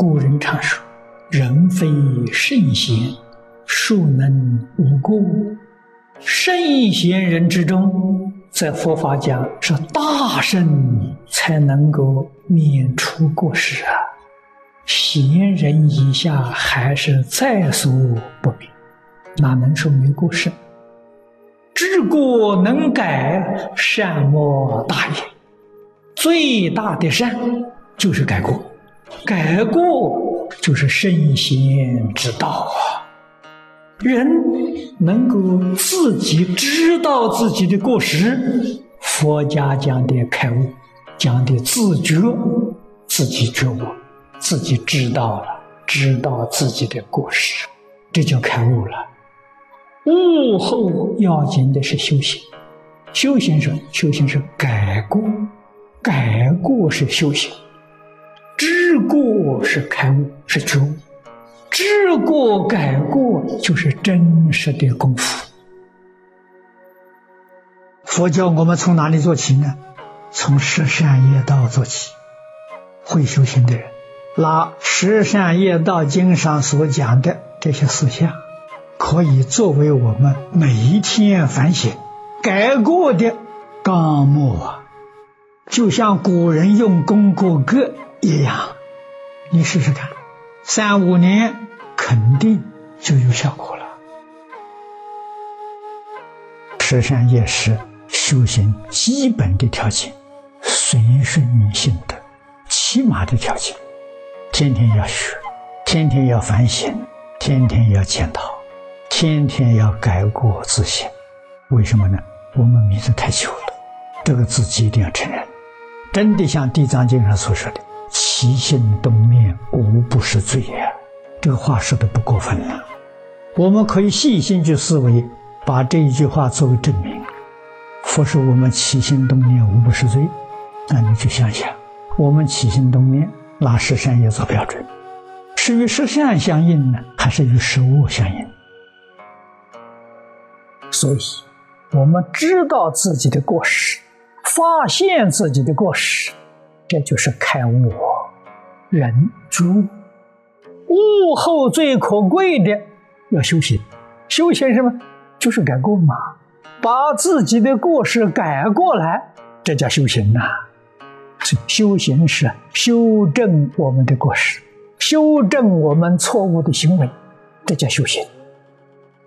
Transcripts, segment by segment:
古人常说：“人非圣贤，孰能无过？”圣贤人之中，在佛法讲是大圣才能够免除过失啊。贤人以下还是在所不免，哪能说没过失？知过能改，善莫大焉。最大的善就是改过，改过就是圣贤之道啊。人能够自己知道自己的过失，佛家讲的开悟，讲的自觉，自己觉悟，自己知道了，知道自己的过失，这就开悟了。悟后要紧的是修行，修行是修行是改过，改过是修行，知过是开悟，是觉悟。知过改过就是真实的功夫。佛教我们从哪里做起呢？从十善业道做起。会修行的人，拿《十善业道经》上所讲的这些思想，可以作为我们每一天反省、改过的纲目啊。就像古人用功过格一样，你试试看。三五年肯定就有效果了。十善业是修行基本的条件，随顺性的起码的条件。天天要学，天天要反省，天天要检讨，天天要改过自新。为什么呢？我们迷得太久了，这个自己一定要承认。真的像《地藏经》上所说的。起心动念，无不是罪呀！这个话说的不过分了。我们可以细心去思维，把这一句话作为证明。佛说我们起心动念无不是罪，那你去想想，我们起心动念拿十善业做标准，是与十善相应呢，还是与十恶相应？所以，我们知道自己的过失，发现自己的过失。这就是开悟，人觉悟。悟后最可贵的要修行，修行什么？就是改过嘛，把自己的过失改过来，这叫修行呐。修行是修正我们的过失，修正我们错误的行为，这叫修行。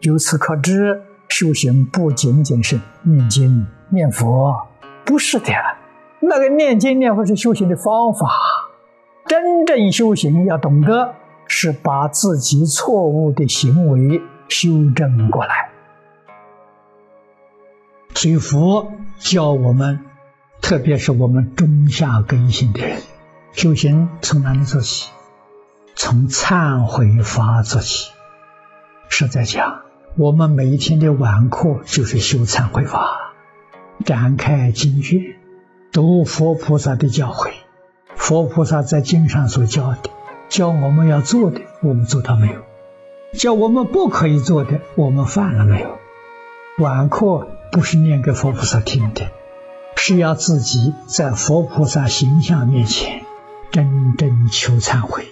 由此可知，修行不仅仅是念经念佛，不是的。那个念经念佛是修行的方法，真正修行要懂得是把自己错误的行为修正过来。所以佛教我们，特别是我们中下根性的人，修行从哪里做起？从忏悔法做起。实在讲，我们每一天的晚课就是修忏悔法，展开经卷。读佛菩萨的教诲，佛菩萨在经上所教的，教我们要做的，我们做到没有？教我们不可以做的，我们犯了没有？晚课不是念给佛菩萨听的，是要自己在佛菩萨形象面前真正求忏悔。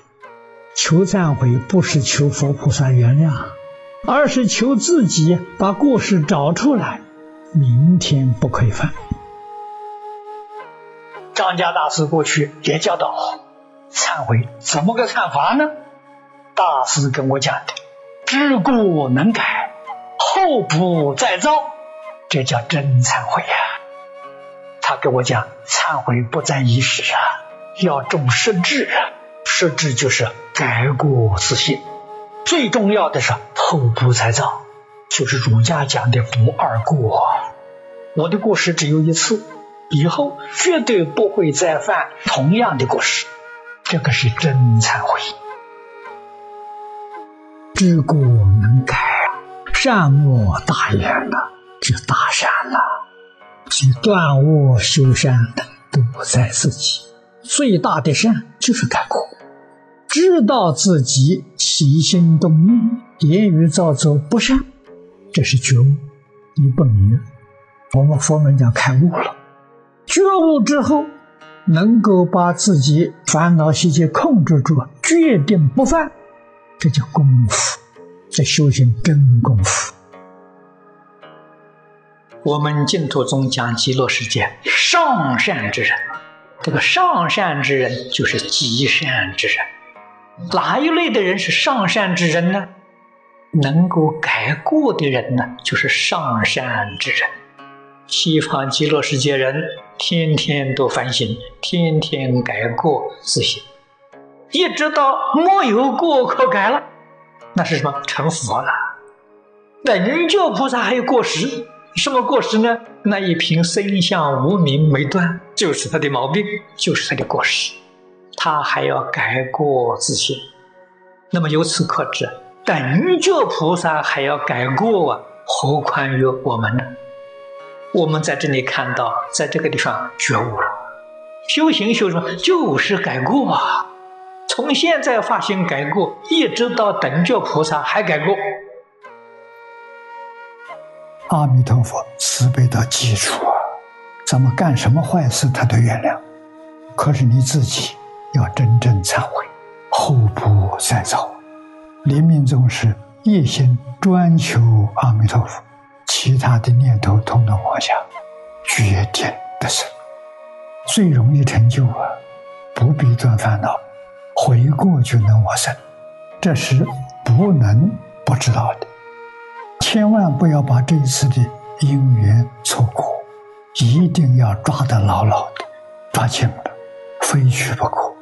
求忏悔不是求佛菩萨原谅，而是求自己把过失找出来，明天不可以犯。张家大师过去也教导忏悔，怎么个忏法呢？大师跟我讲的，知过能改，后不再造，这叫真忏悔呀。他跟我讲，忏悔不在一时啊，要重实质啊，实质就是改过自新。最重要的是后不再造，就是儒家讲的不二过。我的过失只有一次。以后绝对不会再犯同样的过失，这个是真忏悔。知过能改，善莫大焉了，就大善了。去断恶修善的都不在自己，最大的善就是改过，知道自己起心动念、言语造作不善，这是觉悟。你不迷，我们佛门讲开悟了。觉悟之后，能够把自己烦恼习气控制住，决定不犯，这叫功夫，这修行真功夫。我们净土宗讲极乐世界上善之人，这个上善之人就是极善之人。哪一类的人是上善之人呢？能够改过的人呢，就是上善之人。西方极乐世界人天天都反省，天天改过自新，一直到没有过可改了，那是什么？成佛了。等觉菩萨还有过失，什么过失呢？那一瓶身相无名没断，就是他的毛病，就是他的过失，他还要改过自新。那么由此可知，等觉菩萨还要改过啊，何况于我们呢？我们在这里看到，在这个地方觉悟了，修行修什么？就是改过啊！从现在发心改过，一直到等觉菩萨还改过。阿弥陀佛慈悲到基础啊！咱们干什么坏事他都原谅，可是你自己要真正忏悔，后不再造。临命终时，一心专求阿弥陀佛。其他的念头统统放下，决定的是最容易成就啊！不必断烦恼，回过就能往生，这是不能不知道的。千万不要把这一次的因缘错过，一定要抓得牢牢的，抓紧了，非去不可。